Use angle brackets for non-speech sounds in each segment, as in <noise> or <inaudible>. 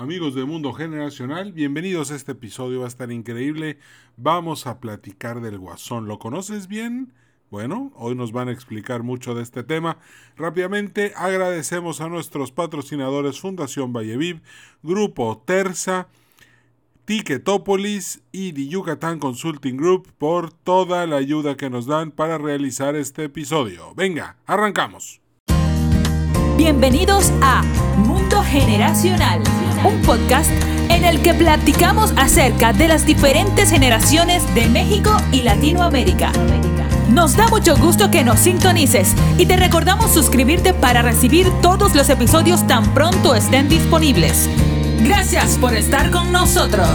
Amigos de Mundo Generacional, bienvenidos a este episodio, va a estar increíble. Vamos a platicar del Guasón. ¿Lo conoces bien? Bueno, hoy nos van a explicar mucho de este tema. Rápidamente agradecemos a nuestros patrocinadores Fundación Valleviv, Grupo Terza, Ticketopolis y The Yucatán Consulting Group por toda la ayuda que nos dan para realizar este episodio. Venga, arrancamos. Bienvenidos a Mundo Generacional, un podcast en el que platicamos acerca de las diferentes generaciones de México y Latinoamérica. Nos da mucho gusto que nos sintonices y te recordamos suscribirte para recibir todos los episodios tan pronto estén disponibles. Gracias por estar con nosotros.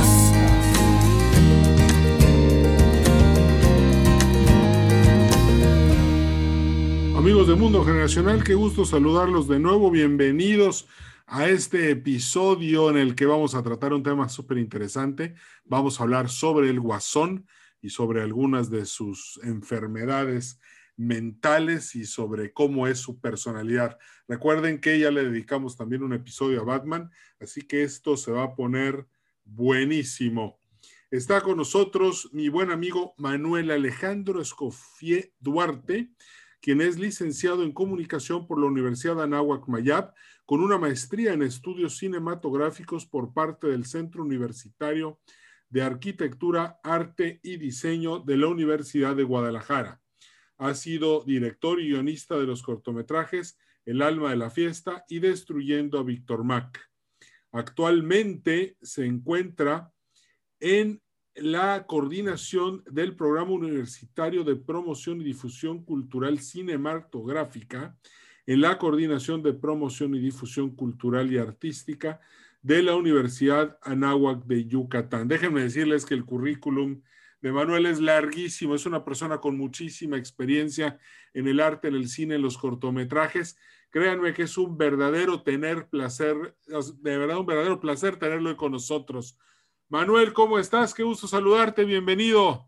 Amigos de Mundo Generacional, qué gusto saludarlos de nuevo. Bienvenidos a este episodio en el que vamos a tratar un tema súper interesante. Vamos a hablar sobre el guasón y sobre algunas de sus enfermedades mentales y sobre cómo es su personalidad. Recuerden que ya le dedicamos también un episodio a Batman, así que esto se va a poner buenísimo. Está con nosotros mi buen amigo Manuel Alejandro Escofié Duarte quien es licenciado en comunicación por la Universidad Anáhuac Mayab, con una maestría en estudios cinematográficos por parte del Centro Universitario de Arquitectura, Arte y Diseño de la Universidad de Guadalajara. Ha sido director y guionista de los cortometrajes El alma de la fiesta y Destruyendo a Víctor Mac. Actualmente se encuentra en la coordinación del Programa Universitario de Promoción y Difusión Cultural Cinematográfica, en la coordinación de promoción y difusión cultural y artística de la Universidad Anáhuac de Yucatán. Déjenme decirles que el currículum de Manuel es larguísimo, es una persona con muchísima experiencia en el arte, en el cine, en los cortometrajes. Créanme que es un verdadero tener placer, de verdad un verdadero placer tenerlo con nosotros. Manuel, ¿cómo estás? Qué gusto saludarte, bienvenido.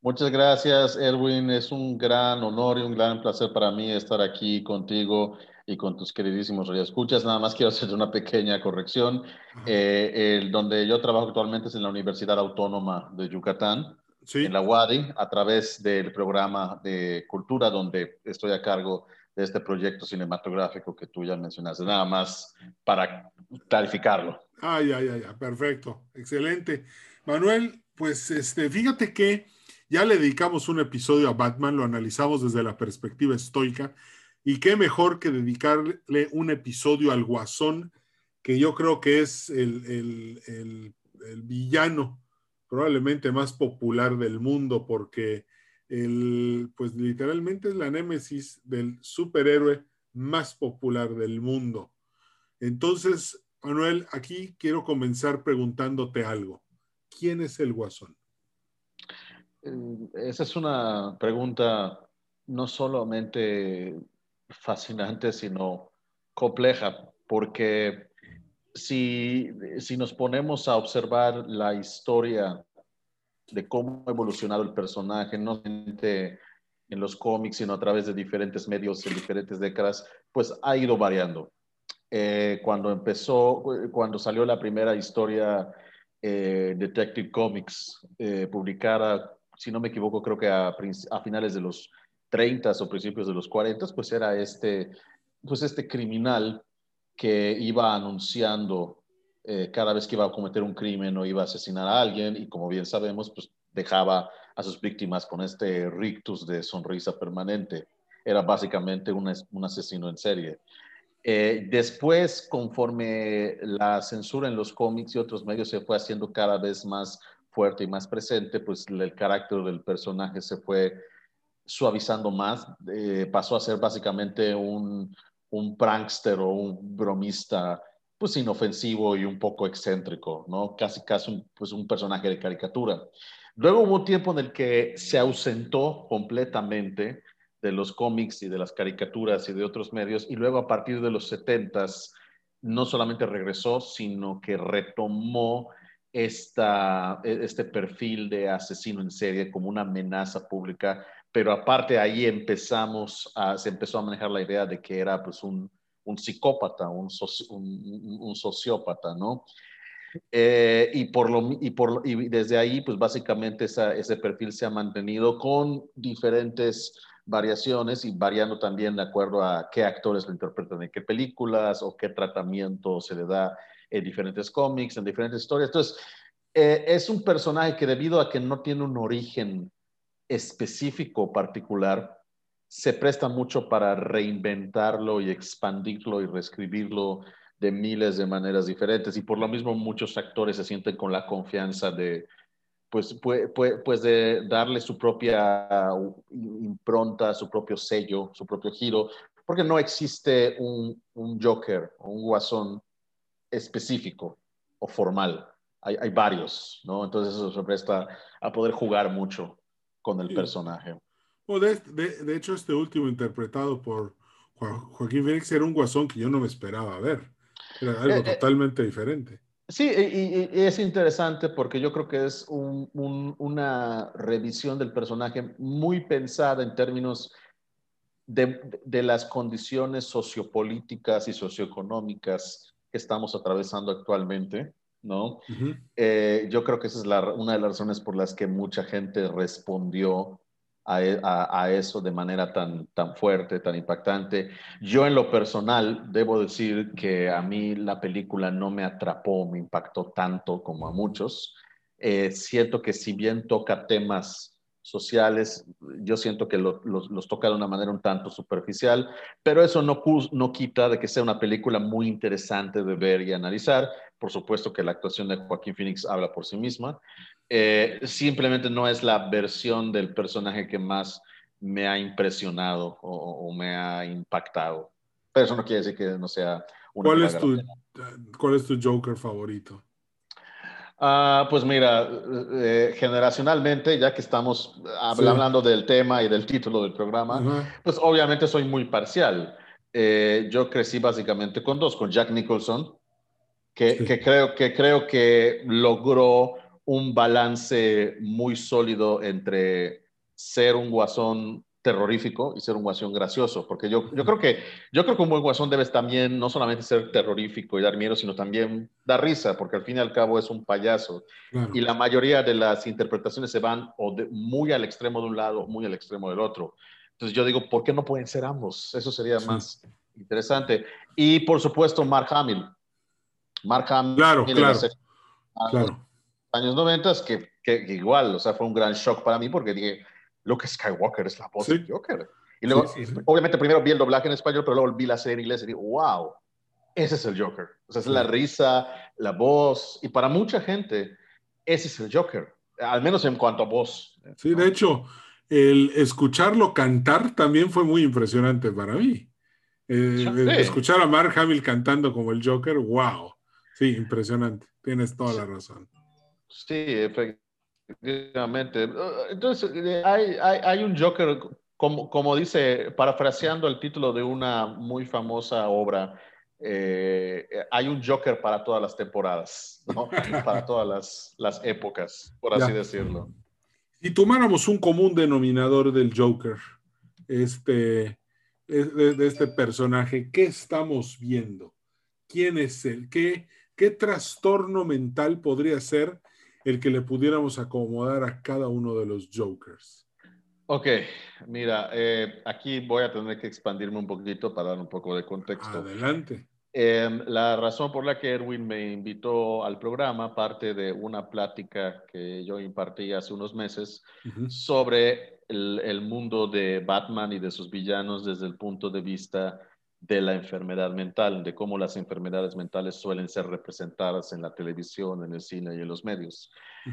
Muchas gracias, Erwin. Es un gran honor y un gran placer para mí estar aquí contigo y con tus queridísimos escuchas. Nada más quiero hacer una pequeña corrección. Eh, el, donde yo trabajo actualmente es en la Universidad Autónoma de Yucatán, en la UADI, a través del programa de cultura, donde estoy a cargo de este proyecto cinematográfico que tú ya mencionaste. Nada más para clarificarlo. Ay, ay, ay, perfecto, excelente. Manuel, pues este, fíjate que ya le dedicamos un episodio a Batman, lo analizamos desde la perspectiva estoica, y qué mejor que dedicarle un episodio al Guasón, que yo creo que es el, el villano probablemente más popular del mundo, porque el, pues literalmente es la némesis del superhéroe más popular del mundo. Entonces, Manuel, aquí quiero comenzar preguntándote algo. ¿Quién es el Guasón? Eh, esa es una pregunta no solamente fascinante, sino compleja, porque si, si nos ponemos a observar la historia de cómo ha evolucionado el personaje, no solamente en los cómics, sino a través de diferentes medios en diferentes décadas, pues ha ido variando. Eh, cuando empezó, cuando salió la primera historia eh, Detective Comics eh, publicada, si no me equivoco, creo que a, a, finales de los 30 o principios de los 40, pues era este, pues este criminal que iba anunciando eh, cada vez que iba a cometer un crimen o iba a asesinar a alguien y como bien sabemos, pues dejaba a sus víctimas con este rictus de sonrisa permanente. Era básicamente un, un asesino en serie. Eh, después, conforme la censura en los cómics y otros medios se fue haciendo cada vez más fuerte y más presente, pues el carácter del personaje se fue suavizando más, eh, pasó a ser básicamente un, un prankster o un bromista pues inofensivo y un poco excéntrico, ¿no? Casi casi un, pues un personaje de caricatura. Luego hubo un tiempo en el que se ausentó completamente de los cómics y de las caricaturas y de otros medios, y luego a partir de los 70 no solamente regresó, sino que retomó esta, e, este perfil de asesino en serie como una amenaza pública, pero aparte ahí empezamos a, se empezó a manejar la idea de que era pues un, un psicópata, un, un, sociópata, ¿no? Eh, y, por lo, y, por, y desde ahí, pues básicamente ese perfil se ha mantenido con diferentes variaciones y variando también de acuerdo a qué actores lo interpretan en qué películas o qué tratamiento se le da en diferentes cómics, en diferentes historias. Entonces, eh, es un personaje que debido a que no tiene un origen específico particular, se presta mucho para reinventarlo y expandirlo y reescribirlo de miles de maneras diferentes. Y por lo mismo muchos actores se sienten con la confianza de, pues, pues, pues de darle su propia impronta, su propio sello, su propio giro, porque no existe un, un Joker o un guasón específico o formal. Hay, hay, varios, ¿no? Entonces eso se presta a poder jugar mucho con el personaje. O de, de, hecho, este último interpretado por Joaquín Phoenix era un guasón que yo no me esperaba ver. Era algo eh, eh, totalmente diferente. Sí, y, es interesante porque yo creo que es una revisión del personaje muy pensada en términos de, de, las condiciones sociopolíticas y socioeconómicas que estamos atravesando actualmente, ¿no? Eh, yo creo que esa es la, una de las razones por las que mucha gente respondió e, a, eso de manera tan, tan fuerte, tan impactante. Yo en lo personal debo decir que a mí la película no me atrapó, me impactó tanto como a muchos. Eh, siento que si bien toca temas sociales, yo siento que los toca de una manera un tanto superficial, pero eso no, no quita de que sea una película muy interesante de ver y analizar. Por supuesto que la actuación de Joaquín Phoenix habla por sí misma, eh, simplemente no es la versión del personaje que más me ha impresionado o, me ha impactado. Pero eso no quiere decir que no sea una ¿Cuál es, tu, ¿Cuál es tu Joker favorito? Ah, pues mira, eh, generacionalmente, ya que estamos hablando del tema y del título del programa, pues obviamente soy muy parcial. Eh, yo crecí básicamente con dos, con Jack Nicholson, que, que, creo, que creo que logró un balance muy sólido entre ser un guasón terrorífico y ser un guasón gracioso, porque yo, yo, creo que, yo creo que un buen guasón debe también no solamente ser terrorífico y dar miedo, sino también dar risa, porque al fin y al cabo es un payaso. Y la mayoría de las interpretaciones se van o muy al extremo de un lado, muy al extremo del otro. Entonces yo digo, ¿por qué no pueden ser ambos? Eso sería más interesante. Y por supuesto, Mark Hamill. Mark Hamill. Claro, claro. claro años 90 que, que, igual, o sea, fue un gran shock para mí porque dije, Luke Skywalker es la voz de Joker. Y luego, obviamente, primero vi el doblaje en español, pero luego vi la serie en inglés y dije, wow, ese es el Joker. O sea, es la risa, la voz, y para mucha gente, ese es el Joker, al menos en cuanto a voz. Sí, de hecho, el escucharlo cantar también fue muy impresionante para mí. Eh, escuchar a Mark Hamill cantando como el Joker, wow. Sí, impresionante. Tienes toda la razón. Sí, efectivamente. Entonces, eh, hay, hay, hay un Joker, como, como, dice, parafraseando el título de una muy famosa obra, eh, hay un Joker para todas las temporadas, ¿no? <laughs> para todas las, las épocas, por así decirlo. Si tomáramos un común denominador del Joker, este, de, de, este personaje, ¿qué estamos viendo? ¿Quién es él? ¿Qué, qué trastorno mental podría ser el que le pudiéramos acomodar a cada uno de los Jokers. Ok, mira, eh, aquí voy a tener que expandirme un poquito para dar un poco de contexto. Adelante. Em, la razón por la que Erwin me invitó al programa parte de una plática que yo impartí hace unos meses sobre el, el, mundo de Batman y de sus villanos desde el punto de vista de la enfermedad mental, de cómo las enfermedades mentales suelen ser representadas en la televisión, en el cine y en los medios,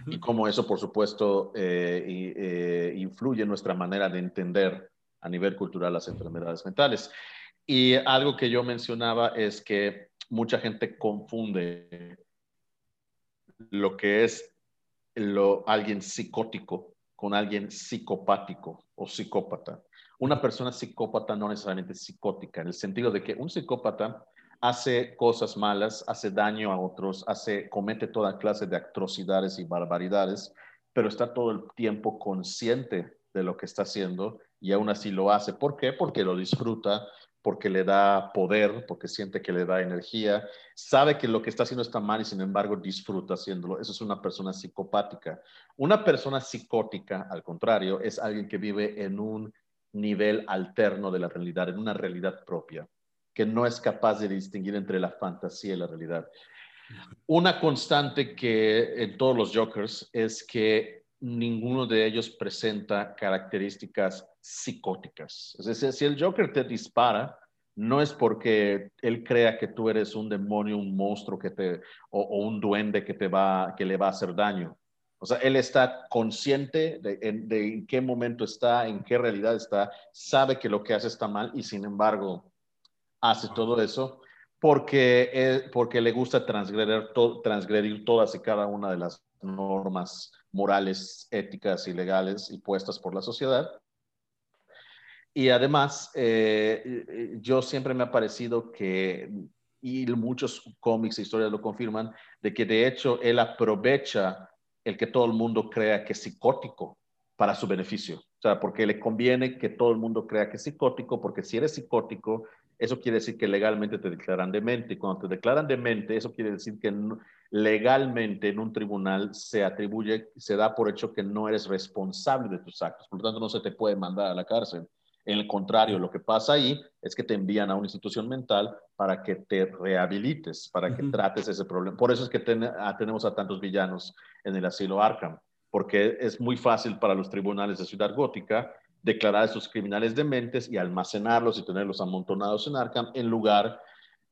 y cómo eso, por supuesto, eh, eh, influye en nuestra manera de entender a nivel cultural las enfermedades mentales. Y algo que yo mencionaba es que mucha gente confunde lo que es lo, alguien psicótico con alguien psicopático o psicópata. Una persona psicópata no necesariamente psicótica, en el sentido de que un psicópata hace cosas malas, hace daño a otros, hace, comete toda clase de atrocidades y barbaridades, pero está todo el tiempo consciente de lo que está haciendo y aún así lo hace. ¿Por qué? Porque lo disfruta, porque le da poder, porque siente que le da energía, sabe que lo que está haciendo está mal y sin embargo disfruta haciéndolo. Eso es una persona psicopática. Una persona psicótica, al contrario, es alguien que vive en un nivel alterno de la realidad, en una realidad propia, que no es capaz de distinguir entre la fantasía y la realidad. Una constante que en todos los Jokers es que ninguno de ellos presenta características psicóticas. Es decir, si el Joker te dispara, no es porque él crea que tú eres un demonio, un monstruo que te, o, un duende que, te va, que le va a hacer daño. O sea, él está consciente de, en qué momento está, en qué realidad está, sabe que lo que hace está mal y sin embargo hace todo eso porque, eh, porque le gusta transgredir, transgredir todas y cada una de las normas morales, éticas y legales impuestas por la sociedad. Y además, eh, yo siempre me ha parecido que, y muchos cómics e historias lo confirman, de que de hecho él aprovecha el que todo el mundo crea que es psicótico para su beneficio. O sea, porque le conviene que todo el mundo crea que es psicótico, porque si eres psicótico, eso quiere decir que legalmente te declaran demente. Y cuando te declaran demente, eso quiere decir que legalmente en un tribunal se atribuye, se da por hecho que no eres responsable de tus actos. Por lo tanto, no se te puede mandar a la cárcel. En el contrario, lo que pasa ahí es que te envían a una institución mental para que te rehabilites, para que trates ese problema. Por eso es que ah, tenemos a tantos villanos en el asilo Arkham, porque es muy fácil para los tribunales de Ciudad Gótica declarar a esos criminales dementes y almacenarlos y tenerlos amontonados en Arkham en lugar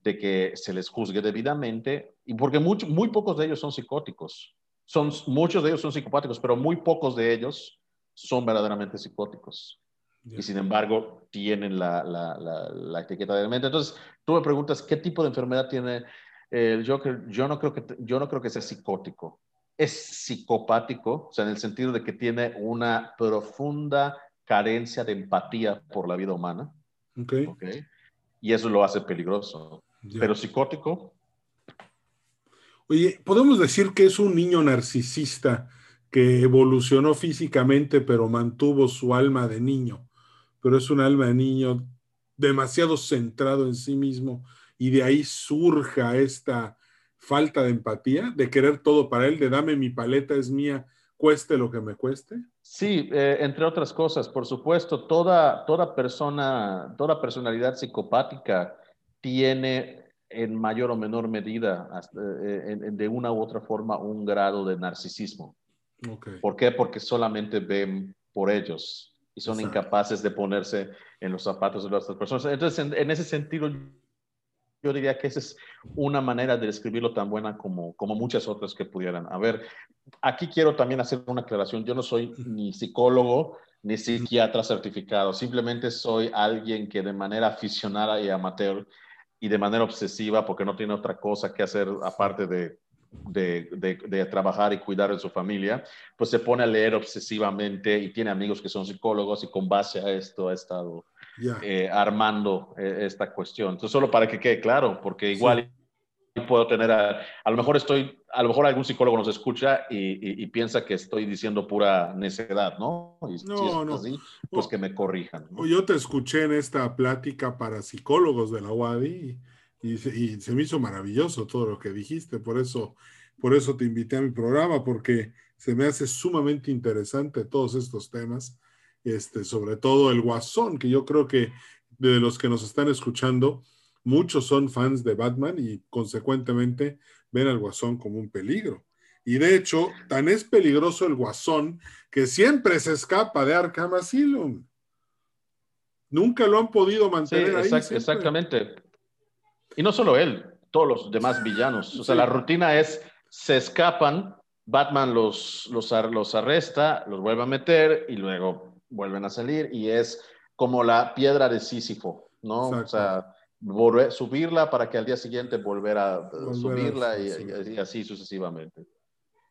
de que se les juzgue debidamente, y porque muy pocos de ellos son psicóticos. Son, muchos de ellos son psicopáticos, pero muy pocos de ellos son verdaderamente psicóticos. Y sin embargo, tienen la, la, la, etiqueta de demente. Entonces, tú me preguntas, ¿qué tipo de enfermedad tiene el Joker? Yo no creo que, yo no creo que sea psicótico. Es psicopático, o sea, en el sentido de que tiene una profunda carencia de empatía por la vida humana. Okay. okay. Y eso lo hace peligroso. Pero psicótico. Oye, podemos decir que es un niño narcisista que evolucionó físicamente, pero mantuvo su alma de niño. Pero es un alma de niño demasiado centrado en sí mismo y de ahí surja esta falta de empatía, de querer todo para él, de dame mi paleta, es mía, cueste lo que me cueste. Sí, eh, entre otras cosas, por supuesto, toda, toda persona, toda personalidad psicopática tiene en mayor o menor medida, eh, de una u otra forma, un grado de narcisismo. ¿Por qué? Porque solamente ven por ellos y son incapaces de ponerse en los zapatos de las otras personas. Entonces, en, ese sentido, yo diría que esa es una manera de describirlo tan buena como, como muchas otras que pudieran haber. Aquí quiero también hacer una aclaración. Yo no soy ni psicólogo ni psiquiatra certificado. Simplemente soy alguien que de manera aficionada y amateur y de manera obsesiva, porque no tiene otra cosa que hacer aparte de, de, de, trabajar y cuidar de su familia, pues se pone a leer obsesivamente y tiene amigos que son psicólogos y con base a esto ha estado eh, armando eh, esta cuestión. Entonces, solo para que quede claro, porque igual puedo tener, a, a, lo mejor estoy, a lo mejor algún psicólogo nos escucha y, y, piensa que estoy diciendo pura necedad, ¿no? Y no, si es no. Así, pues que me corrijan. Yo te escuché en esta plática para psicólogos de la UADI y, y, se me hizo maravilloso todo lo que dijiste, por eso, por eso te invité a mi programa, porque se me hace sumamente interesante todos estos temas, este, sobre todo el guasón, que yo creo que de los que nos están escuchando, muchos son fans de Batman y consecuentemente ven al Guasón como un peligro. Y de hecho, tan es peligroso el Guasón que siempre se escapa de Arkham Asylum. Nunca lo han podido mantener ahí. exactamente. Y no solo él, todos los demás villanos. O sea, la rutina es, se escapan, Batman los, los, los arresta, los vuelve a meter y luego vuelven a salir y es como la piedra de Sísifo, ¿no? O sea, volver, subirla para que al día siguiente volver a subirla y, así sucesivamente.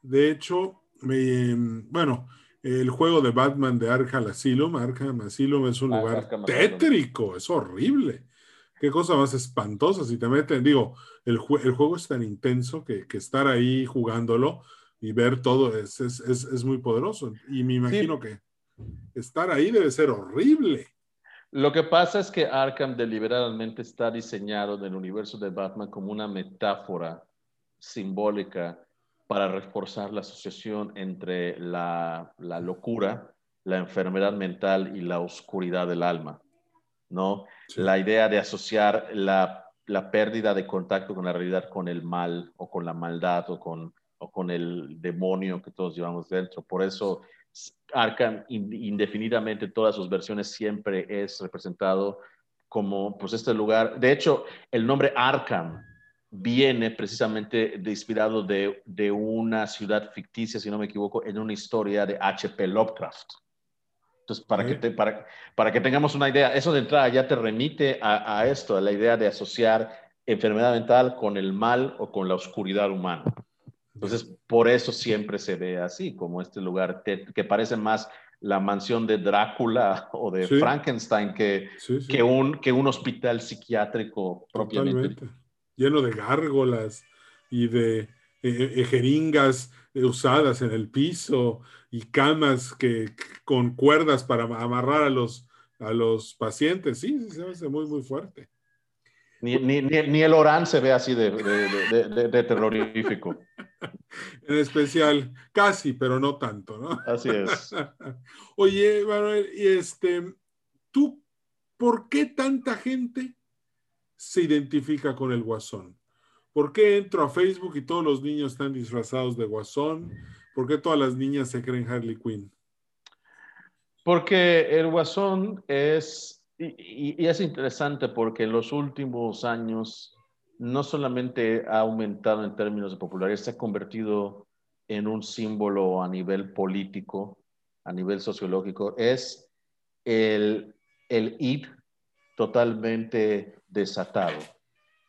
De hecho, me, bueno, el juego de Batman de Arkham Asylum, Arkham Asylum es un lugar tétrico, es horrible. Qué cosa más espantosa si te meten, digo, el, el juego es tan intenso que, que, estar ahí jugándolo y ver todo es, es, es, es muy poderoso. Y me imagino que estar ahí debe ser horrible. Lo que pasa es que Arkham deliberadamente está diseñado en el universo de Batman como una metáfora simbólica para reforzar la asociación entre la, locura, la enfermedad mental y la oscuridad del alma, ¿no? La idea de asociar la, pérdida de contacto con la realidad con el mal o con la maldad o con, o con el demonio que todos llevamos dentro. Por eso Arkham indefinidamente todas sus versiones siempre es representado como pues este lugar. De hecho, el nombre Arkham viene precisamente de, inspirado de, de, una ciudad ficticia, si no me equivoco, en una historia de H.P. Lovecraft. Entonces, para, que para, para que tengamos una idea, eso de entrada ya te remite a, a esto, a la idea de asociar enfermedad mental con el mal o con la oscuridad humana. Entonces, por eso siempre se ve así, como este lugar que parece más la mansión de Drácula o de Frankenstein que, Que, un, que un hospital psiquiátrico propiamente. Lleno de gárgolas y de eh, eh, jeringas usadas en el piso y camas que, con cuerdas para amarrar a los, a los pacientes. Sí, sí, se hace muy, muy fuerte. Ni, ni, ni, el Orán se ve así de, de, de, terrorífico. <laughs> En especial, casi, pero no tanto, ¿no? Así es. <laughs> Oye, Manuel, y este, ¿tú por qué tanta gente se identifica con el guasón? ¿Por qué entro a Facebook y todos los niños están disfrazados de guasón? ¿Por qué todas las niñas se creen Harley Quinn? Porque el guasón es y, es interesante porque en los últimos años no solamente ha aumentado en términos de popularidad, se ha convertido en un símbolo a nivel político, a nivel sociológico, es el, el id totalmente desatado.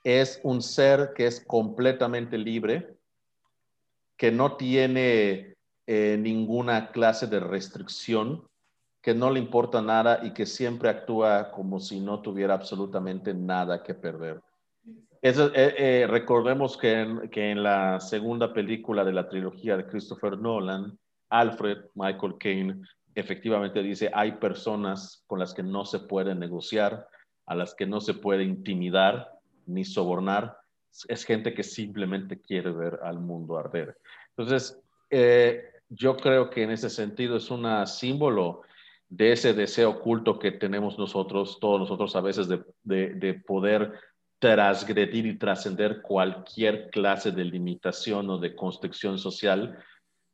Es un ser que es completamente libre, que no tiene eh, ninguna clase de restricción, que no le importa nada y que siempre actúa como si no tuviera absolutamente nada que perder. Eh, eh, recordemos que en, que en, la segunda película de la trilogía de Christopher Nolan, Alfred Michael Caine efectivamente dice, hay personas con las que no se puede negociar, a las que no se puede intimidar ni sobornar. Es gente que simplemente quiere ver al mundo arder. Entonces, eh, yo creo que en ese sentido es un símbolo de ese deseo oculto que tenemos nosotros, todos nosotros a veces, de, de, poder transgredir y trascender cualquier clase de limitación o de construcción social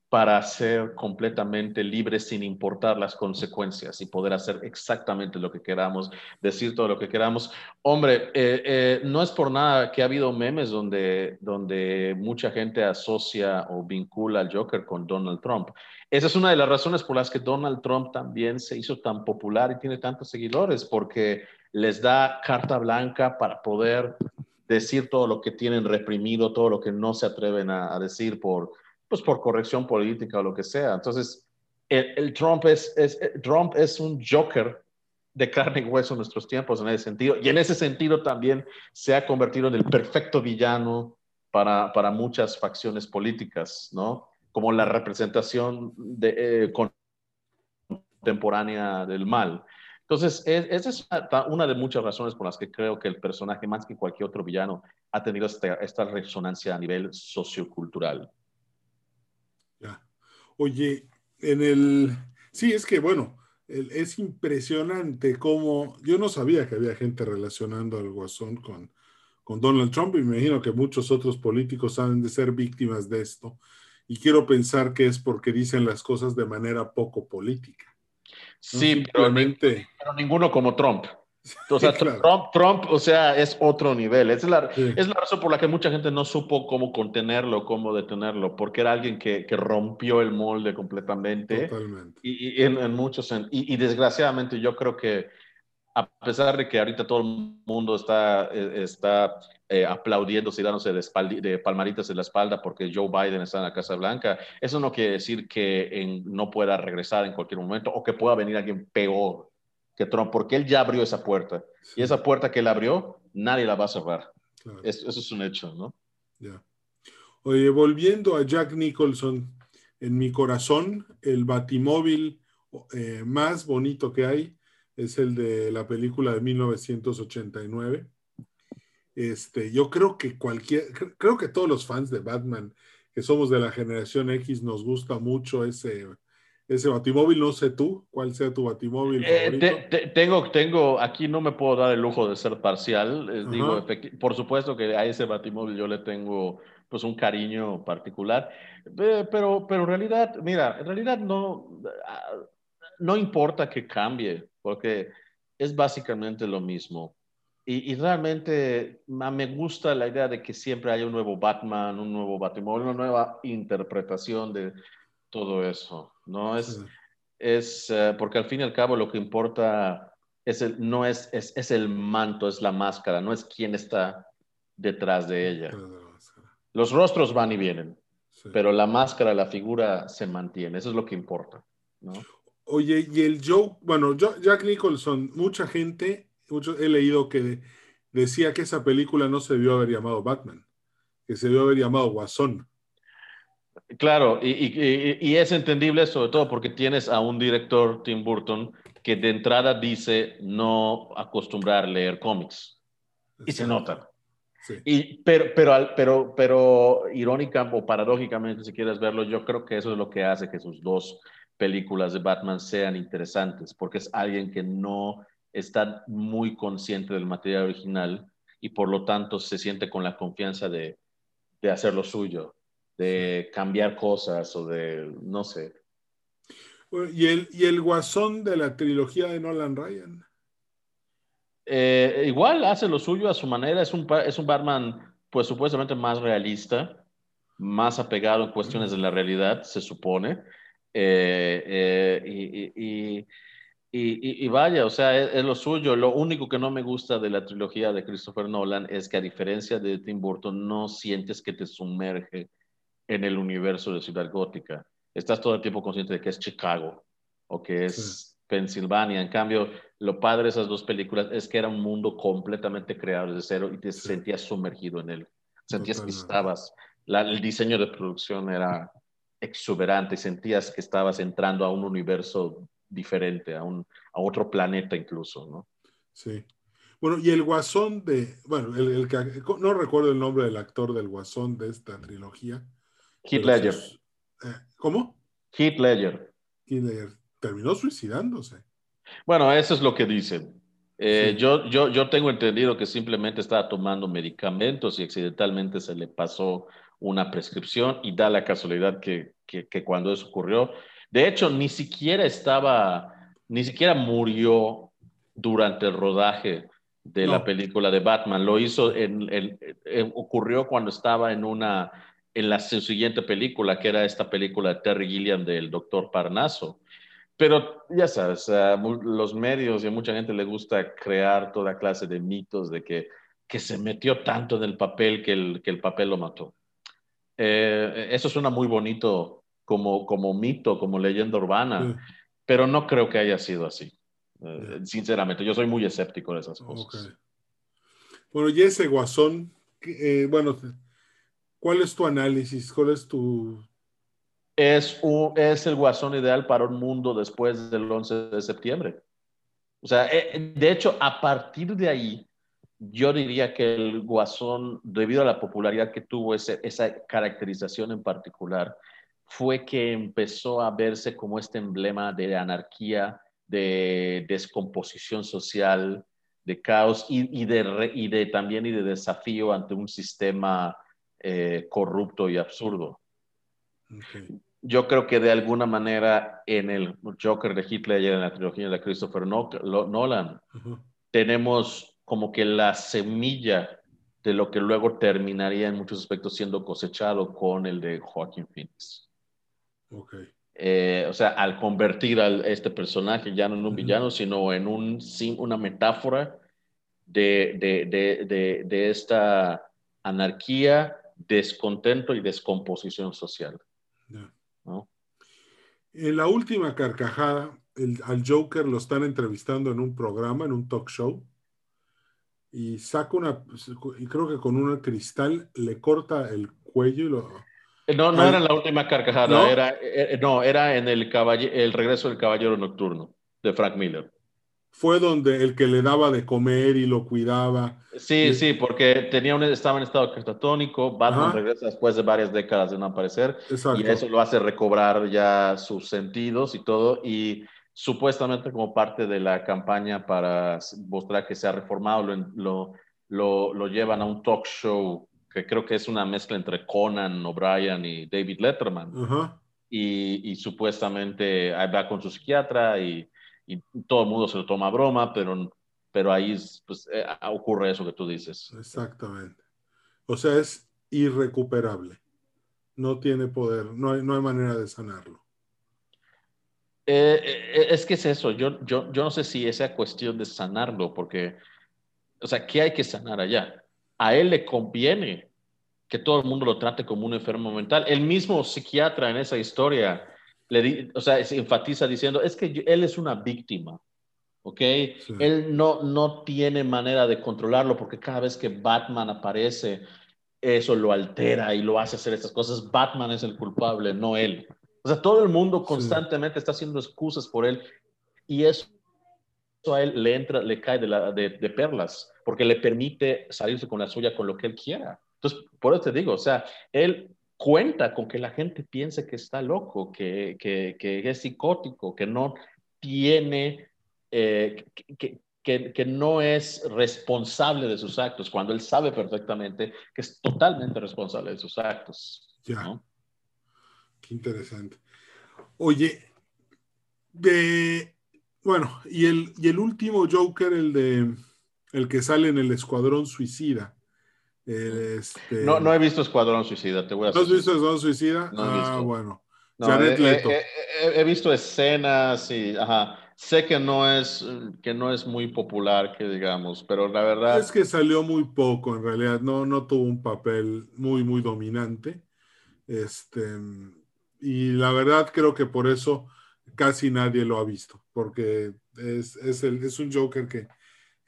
para ser completamente libres sin importar las consecuencias y poder hacer exactamente lo que queramos, decir todo lo que queramos. Hombre, eh, eh, no es por nada que ha habido memes donde, donde mucha gente asocia o vincula al Joker con Donald Trump. Esa es una de las razones por las que Donald Trump también se hizo tan popular y tiene tantos seguidores, porque les da carta blanca para poder decir todo lo que tienen reprimido, todo lo que no se atreven a decir por pues por corrección política o lo que sea. Entonces, el, Trump, es, es, Trump es un Joker de carne y hueso en nuestros tiempos en ese sentido. Y en ese sentido también se ha convertido en el perfecto villano para, para muchas facciones políticas, ¿no? Como la representación de, eh, contemporánea del mal. Entonces, esa es una, de muchas razones por las que creo que el personaje, más que cualquier otro villano, ha tenido esta, esta resonancia a nivel sociocultural. Oye, en el... Sí, es que bueno, es impresionante cómo... Yo no sabía que había gente relacionando al guasón con, con Donald Trump y me imagino que muchos otros políticos saben de ser víctimas de esto. Y quiero pensar que es porque dicen las cosas de manera poco política. Sí, pero, pero ninguno como Trump. O sea, <laughs> Trump, o sea, es otro nivel. Es la, es la razón por la que mucha gente no supo cómo contenerlo, cómo detenerlo, porque era alguien que, que rompió el molde completamente. Totalmente. Y, en, muchos, y, y, desgraciadamente yo creo que a pesar de que ahorita todo el mundo está, eh, está eh, aplaudiéndose y dándose de, de, palmaritas en la espalda porque Joe Biden está en la Casa Blanca, eso no quiere decir que no pueda regresar en cualquier momento o que pueda venir alguien peor que Trump, porque él ya abrió esa puerta. Y esa puerta que él abrió, nadie la va a cerrar. Eso, es un hecho, ¿no? Ya. Oye, volviendo a Jack Nicholson, en mi corazón, el batimóvil eh, más bonito que hay es el de la película de 1989. Este, yo creo que cualquier, creo que todos los fans de Batman que somos de la generación X nos gusta mucho ese, ese batimóvil. No sé tú, cuál sea tu batimóvil. Eh, tengo, tengo, aquí no me puedo dar el lujo de ser parcial. Digo, por supuesto que a ese batimóvil yo le tengo pues un cariño particular, pero, pero en realidad, mira, en realidad no, ah, no importa que cambie, porque es básicamente lo mismo. Y, realmente me gusta la idea de que siempre haya un nuevo Batman, un nuevo Batman, una nueva interpretación de todo eso, ¿no? Es, es eh, porque al fin y al cabo lo que importa es el, no es, es, es, el manto, es la máscara, no es quién está detrás de ella. Los rostros van y vienen, pero la máscara, la figura se mantiene, eso es lo que importa, ¿no? Oye, y el Joe, bueno, Jack Nicholson, mucha gente, mucho, he leído que decía que esa película no se debió haber llamado Batman, que se debió haber llamado Guasón. Claro, y, es entendible sobre todo porque tienes a un director, Tim Burton, que de entrada dice no acostumbrar a leer cómics. Y se nota. Y, pero, pero, pero, pero irónica o paradójicamente, si quieres verlo, yo creo que eso es lo que hace que sus dos películas de Batman sean interesantes, porque es alguien que no está muy consciente del material original y por lo tanto se siente con la confianza de, de hacer lo suyo, de cambiar cosas o de, no sé. ¿Y el, y el guasón de la trilogía de Nolan Ryan? Eh, igual hace lo suyo a su manera, es un, es un Batman pues supuestamente más realista, más apegado en cuestiones de la realidad, se supone. Eh, eh, y, y, vaya, o sea, es, lo suyo. Lo único que no me gusta de la trilogía de Christopher Nolan es que a diferencia de Tim Burton, no sientes que te sumerge en el universo de Ciudad Gótica. Estás todo el tiempo consciente de que es Chicago o que es Pensilvania. En cambio, lo padre de esas dos películas es que era un mundo completamente creado desde cero y te sentías sumergido en él. Sentías que estabas, el diseño de producción era exuberante y sentías que estabas entrando a un universo diferente, a, un, a otro planeta incluso, ¿no? Sí. Bueno, y el guasón de, bueno, el, que, no recuerdo el nombre del actor del guasón de esta trilogía. Heath Ledger. Eh, ¿Cómo? Heath Ledger. Heath Ledger. Terminó suicidándose. Bueno, eso es lo que dicen. Eh, yo, yo, yo tengo entendido que simplemente estaba tomando medicamentos y accidentalmente se le pasó una prescripción y da la casualidad que, que, que cuando eso ocurrió, de hecho, ni siquiera estaba, ni siquiera murió durante el rodaje de la película de Batman. Lo hizo en, ocurrió cuando estaba en una, en la siguiente película, que era esta película de Terry Gilliam del Doctor Parnaso. Pero ya sabes, los medios y a mucha gente le gusta crear toda clase de mitos de que, que se metió tanto en el papel que el, que el papel lo mató. Eh, eso suena muy bonito como, como mito, como leyenda urbana, pero no creo que haya sido así. Eh, sinceramente, yo soy muy escéptico de esas cosas. Bueno, y ese guasón, eh, bueno, ¿cuál es tu análisis? ¿Cuál es tu...? Es, un, es el guasón ideal para un mundo después del 11 de septiembre. O sea, eh, de hecho, a partir de ahí, yo diría que el guasón, debido a la popularidad que tuvo ese, esa caracterización en particular, fue que empezó a verse como este emblema de anarquía, de descomposición social, de caos y, de, y de, también y de desafío ante un sistema eh, corrupto y absurdo. Yo creo que de alguna manera en el Joker de Hitler y en la trilogía de Christopher Nolan tenemos como que la semilla de lo que luego terminaría en muchos aspectos siendo cosechado con el de Joaquín Phoenix. Eh, o sea, al convertir a este personaje ya no en un villano, sino en un, una metáfora de, de, de, de, esta anarquía, descontento y descomposición social. En la última carcajada, al Joker lo están entrevistando en un programa, en un talk show, y saca una, y creo que con un cristal le corta el cuello y lo, no, no era en la última carcajada, Era, eh, eh, no, era en el, el regreso del Caballero Nocturno de Frank Miller. Fue donde el que le daba de comer y lo cuidaba. Sí, sí, porque tenía un, estaba en estado catatónico, Batman regresa después de varias décadas de no aparecer y eso lo hace recobrar ya sus sentidos y todo y supuestamente como parte de la campaña para mostrar que se ha reformado, lo, lo, lo, llevan a un talk show que creo que es una mezcla entre Conan, O'Brien y David Letterman. y, y, supuestamente va con su psiquiatra y y todo el mundo se lo toma a broma, pero, pero ahí pues, eh, ocurre eso que tú dices. Exactamente. O sea, es irrecuperable. No tiene poder, no hay, no hay manera de sanarlo. Eh, eh, es que es eso, yo, yo, yo no sé si esa cuestión de sanarlo, porque, o sea, ¿qué hay que sanar allá? A él le conviene que todo el mundo lo trate como un enfermo mental. El mismo psiquiatra en esa historia le o sea, se enfatiza diciendo, es que él es una víctima, ¿ok? Él no, no tiene manera de controlarlo porque cada vez que Batman aparece, eso lo altera y lo hace hacer estas cosas. Batman es el culpable, no él. O sea, todo el mundo constantemente está haciendo excusas por él y eso a él le entra, le cae de, la, de, de, perlas, porque le permite salirse con la suya con lo que él quiera. Entonces, por eso te digo, o sea, él cuenta con que la gente piense que está loco, que, que, que es psicótico, que no tiene, eh, que, que, no es responsable de sus actos, cuando él sabe perfectamente que es totalmente responsable de sus actos. Ya. Qué interesante. Oye, de, bueno, y el, y el último Joker, el de el que sale en el Escuadrón Suicida. Este... No, no he visto Escuadrón Suicida, te voy a ¿No has visto Escuadrón Suicida? No he ah, bueno. he, visto escenas y, ajá, sé que no es que no es muy popular, que digamos, pero la verdad es que salió muy poco en realidad, no no tuvo un papel muy muy dominante. Este y la verdad creo que por eso casi nadie lo ha visto, porque es, es, el, es un Joker que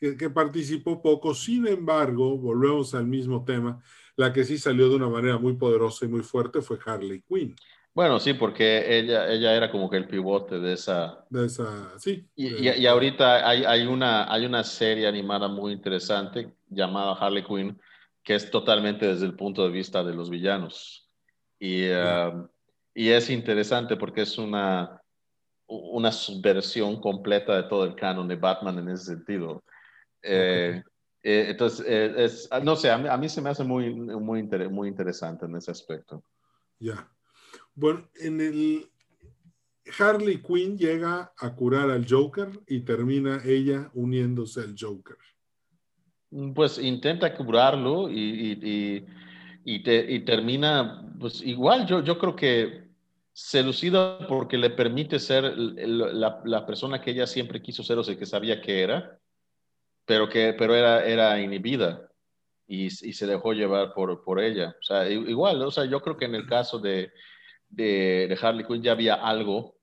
que, participó poco. Sin embargo, volvemos al mismo tema, la que sí salió de una manera muy poderosa y muy fuerte fue Harley Quinn. Bueno, sí, porque ella, ella era como que el pivote de esa... De esa, sí. Y, y, ahorita hay, hay, una, hay una serie animada muy interesante llamada Harley Quinn, que es totalmente desde el punto de vista de los villanos. Y, um, y es interesante porque es una, una subversión completa de todo el canon de Batman en ese sentido. Eh, eh, entonces, eh, es, ah, no sé, a mí, se me hace muy, muy, muy interesante en ese aspecto. Ya. Bueno, en el Harley Quinn llega a curar al Joker y termina ella uniéndose al Joker. Mm, pues intenta curarlo y, y, y, termina, pues igual yo, yo creo que seducida porque le permite ser la, la, persona que ella siempre quiso ser o sea, que sabía que era pero, que, pero era, era inhibida y, se dejó llevar por, por ella. O sea, igual, o sea, yo creo que en el caso de, de, Harley Quinn ya había algo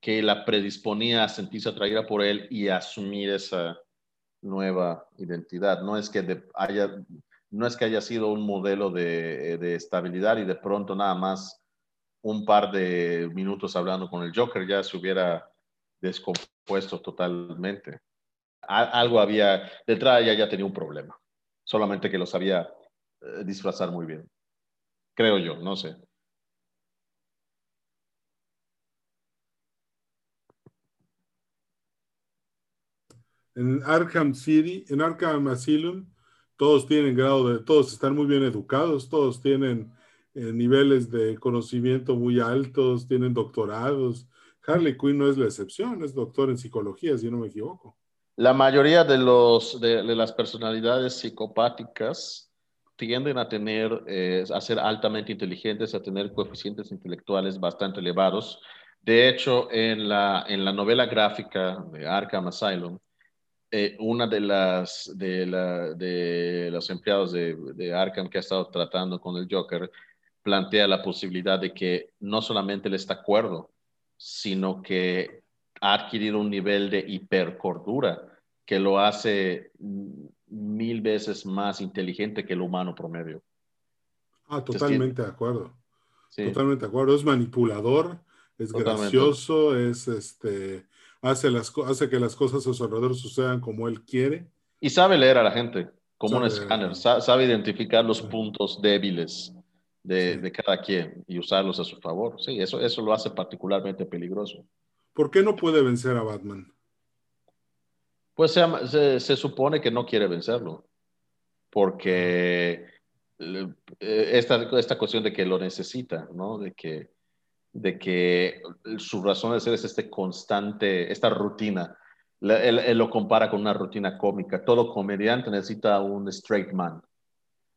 que la predisponía a sentirse atraída por él y asumir esa nueva identidad. No es que haya, no es que haya sido un modelo de, de, estabilidad y de pronto nada más un par de minutos hablando con el Joker ya se hubiera descompuesto totalmente algo había, detrás ya ya tenía un problema, solamente que lo sabía eh, disfrazar muy bien. Creo yo, no sé. En Arkham City, en Arkham Asylum, todos tienen grado de, todos están muy bien educados, todos tienen eh, niveles de conocimiento muy altos, tienen doctorados. Harley Quinn no es la excepción, es doctor en psicología, si no me equivoco. La mayoría de, los, de, las personalidades psicopáticas tienden a tener, eh, a ser altamente inteligentes, a tener coeficientes intelectuales bastante elevados. De hecho, en la, en la novela gráfica de Arkham Asylum, eh, una de las de, la, de los empleados de, de, Arkham que ha estado tratando con el Joker plantea la posibilidad de que no solamente él está acuerdo, sino que ha adquirido un nivel de hipercordura que lo hace mil veces más inteligente que el humano promedio. Ah, totalmente de acuerdo. Totalmente de acuerdo. Es manipulador, es gracioso, es este. hace, las, hace que las cosas a su alrededor sucedan como él quiere. Y sabe leer a la gente, como un escáner, sabe, identificar los puntos débiles de, de, cada quien y usarlos a su favor. Sí, eso, eso lo hace particularmente peligroso. ¿Por qué no puede vencer a Batman? Pues se, se, supone que no quiere vencerlo, porque eh, esta, esta cuestión de que lo necesita, ¿no? De que, de que su razón de ser es este constante, esta rutina. Él, lo compara con una rutina cómica. Todo comediante necesita un straight man.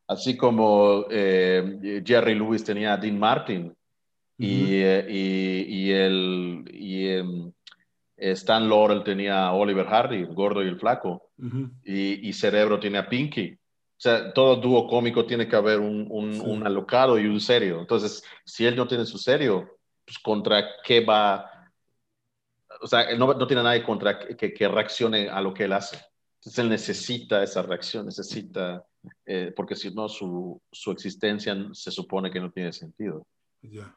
Así como eh, Jerry Lewis tenía a Dean Martin y, eh, y, y, el, y em, Stan Laurel tenía a Oliver Hardy, el gordo y el flaco, y, Cerebro tiene a Pinky. O sea, todo dúo cómico tiene que haber un, un, alocado y un serio. Entonces, si él no tiene su serio, pues contra qué va, o sea, no, no tiene nadie contra que, que, reaccione a lo que él hace. Entonces, él necesita esa reacción, necesita, eh, porque si no, su, su, existencia se supone que no tiene sentido. Ya.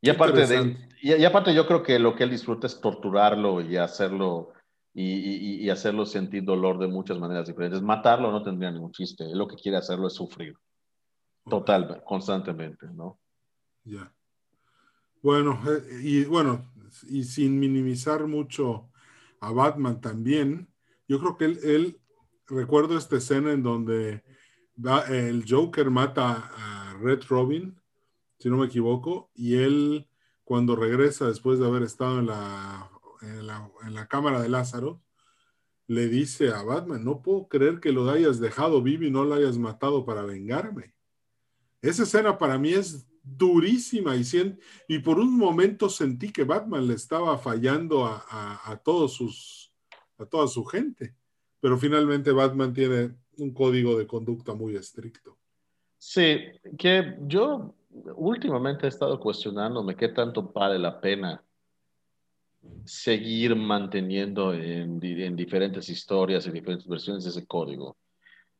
Y aparte, de, y, aparte yo creo que lo que él disfruta es torturarlo y hacerlo y, y, hacerlo sentir dolor de muchas maneras diferentes. Matarlo no tendría ningún chiste. Él lo que quiere hacerlo es sufrir. Total, constantemente, ¿no? Ya. Bueno, eh, y bueno, y sin minimizar mucho a Batman también, yo creo que él, él recuerdo esta escena en donde el Joker mata a Red Robin si no me equivoco, y él cuando regresa después de haber estado en la, en la, cámara de Lázaro, le dice a Batman, no puedo creer que lo hayas dejado vivo y no lo hayas matado para vengarme. Esa escena para mí es durísima y, y por un momento sentí que Batman le estaba fallando a, a, todos sus, a toda su gente. Pero finalmente Batman tiene un código de conducta muy estricto. Sí, que yo últimamente he estado cuestionándome qué tanto vale la pena seguir manteniendo en, diferentes historias y diferentes versiones ese código.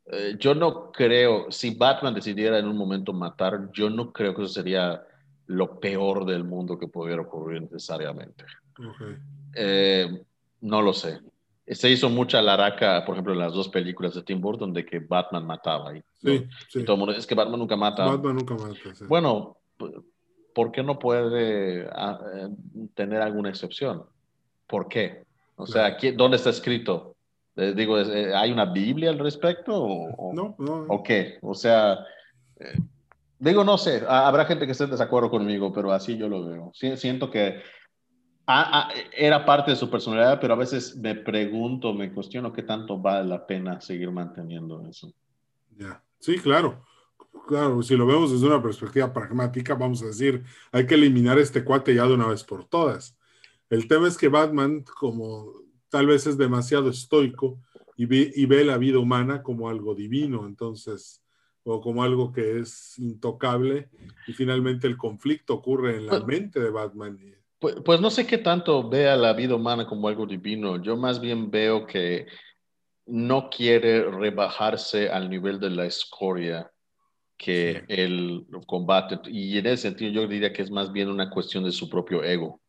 Eh, yo no creo, si Batman decidiera en un momento matar, yo no creo que eso sería lo peor del mundo que pudiera ocurrir necesariamente. Eh, no lo sé se hizo mucha laraca, por ejemplo, en las dos películas de Tim Burton, de que Batman mataba. Y, sí, sí. todo el mundo, es que Batman nunca mata. Batman nunca mata. Bueno, ¿por qué no puede ah, eh, tener alguna excepción? ¿Por qué? O sea, ¿dónde está escrito? Eh, digo, eh, ¿hay una Biblia al respecto? O, no, no, ¿O qué? O sea, digo, no sé, habrá gente que esté en desacuerdo conmigo, pero así yo lo veo. Siento que Ah, ah, era parte de su personalidad, pero a veces me pregunto, me cuestiono qué tanto vale la pena seguir manteniendo eso. Ya, sí, claro. Claro, si lo vemos desde una perspectiva pragmática, vamos a decir, hay que eliminar este cuate ya de una vez por todas. El tema es que Batman, como tal vez es demasiado estoico y ve, y ve la vida humana como algo divino, entonces, o como algo que es intocable, y finalmente el conflicto ocurre en la pues mente de Batman pues, pues, no sé qué tanto vea la vida humana como algo divino. Yo más bien veo que no quiere rebajarse al nivel de la escoria que el combate. Y en ese sentido yo diría que es más bien una cuestión de su propio ego.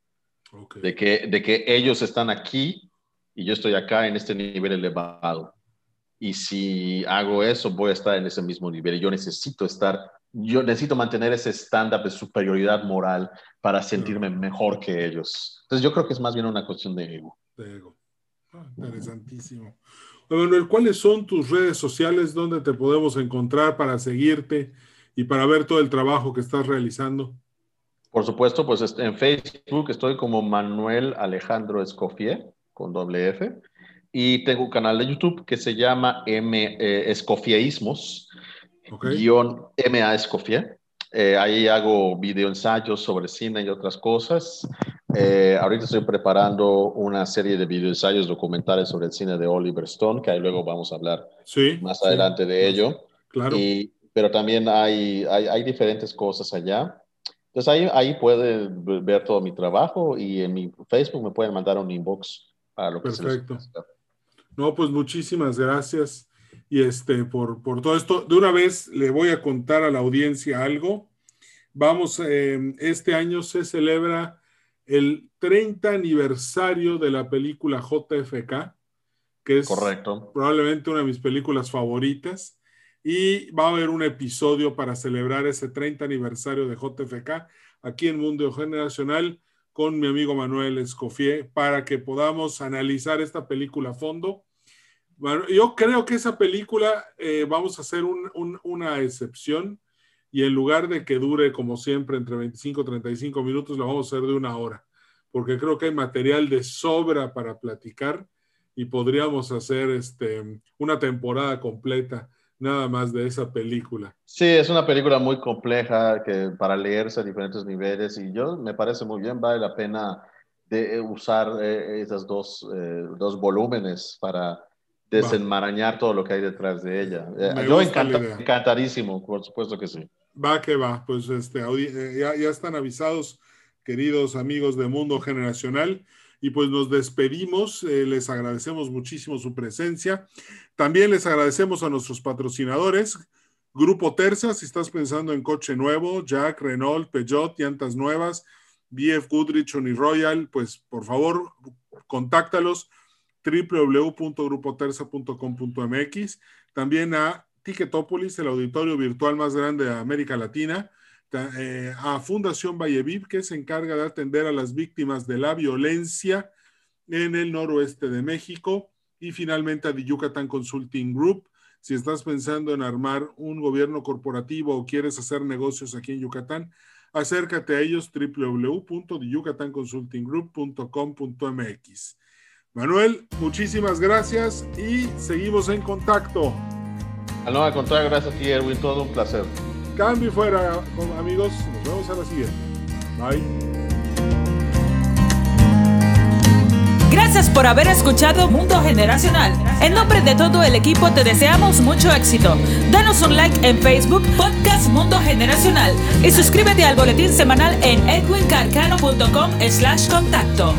De, que, de que ellos están aquí y yo estoy acá en este nivel elevado. Y si hago eso, voy a estar en ese mismo nivel. Yo necesito estar yo necesito mantener ese estándar de superioridad moral para sentirme mejor que ellos. Entonces yo creo que es más bien una cuestión de ego. De ego. Ah, interesantísimo. Manuel, ¿cuáles son tus redes sociales donde te podemos encontrar para seguirte y para ver todo el trabajo que estás realizando? Por supuesto, pues este, en Facebook estoy como Manuel Alejandro Escofier, con doble F, y tengo un canal de YouTube que se llama M, eh, Escofieismos guion MA Escofier. Eh, ahí hago video ensayos sobre cine y otras cosas. Eh, ahorita estoy preparando una serie de video ensayos documentales sobre el cine de Oliver Stone, que ahí luego vamos a hablar más adelante de ello. Claro. Y, pero también hay, hay, hay, diferentes cosas allá. Entonces ahí, ahí pueden ver todo mi trabajo y en mi Facebook me pueden mandar un inbox para lo que Perfecto. no, pues muchísimas gracias y este, por, por todo esto. De una vez le voy a contar a la audiencia algo. Vamos, em, este año se celebra el 30 aniversario de la película JFK, que es Correcto. probablemente una de mis películas favoritas. Y va a haber un episodio para celebrar ese 30 aniversario de JFK aquí en Mundo Generacional con mi amigo Manuel Escofié para que podamos analizar esta película a fondo. Bueno, yo creo que esa película eh, vamos a hacer un, un, una excepción y en lugar de que dure como siempre entre 25 y 35 minutos, la vamos a hacer de una hora, porque creo que hay material de sobra para platicar y podríamos hacer este, una temporada completa nada más de esa película. Sí, es una película muy compleja que para leerse a diferentes niveles y yo me parece muy bien, vale la pena de usar eh, esos dos, eh, dos volúmenes para desenmarañar todo lo que hay detrás de ella. Eh, yo encanta, encantadísimo, por supuesto que sí. Va que va, pues este, eh, ya, ya están avisados, queridos amigos de Mundo Generacional. Y pues nos despedimos, eh, les agradecemos muchísimo su presencia. También les agradecemos a nuestros patrocinadores. Grupo Terza, si estás pensando en coche nuevo, Jack, Renault, Peugeot, llantas nuevas, BF Goodrich, Royal, pues por favor, contáctalos www.grupoterza.com.mx. También a Ticketopolis, el auditorio virtual más grande de América Latina, eh, a Fundación Valleviv, que se encarga de atender a las víctimas de la violencia en el noroeste de México, y finalmente a The Yucatán Consulting Group. Si estás pensando en armar un gobierno corporativo o quieres hacer negocios aquí en Yucatán, acércate a ellos www.yucatanconsultinggroup.com.mx. Manuel, muchísimas gracias y seguimos en contacto. Ah, no, al contrario, gracias a ti, Erwin. Todo un placer. Cambio fuera, amigos. Nos vemos a la siguiente. Bye. Gracias por haber escuchado Mundo Generacional. En nombre de todo el equipo te deseamos mucho éxito. Danos un like en Facebook, Podcast Mundo Generacional y suscríbete al boletín semanal en edwincarcano.com slash contacto.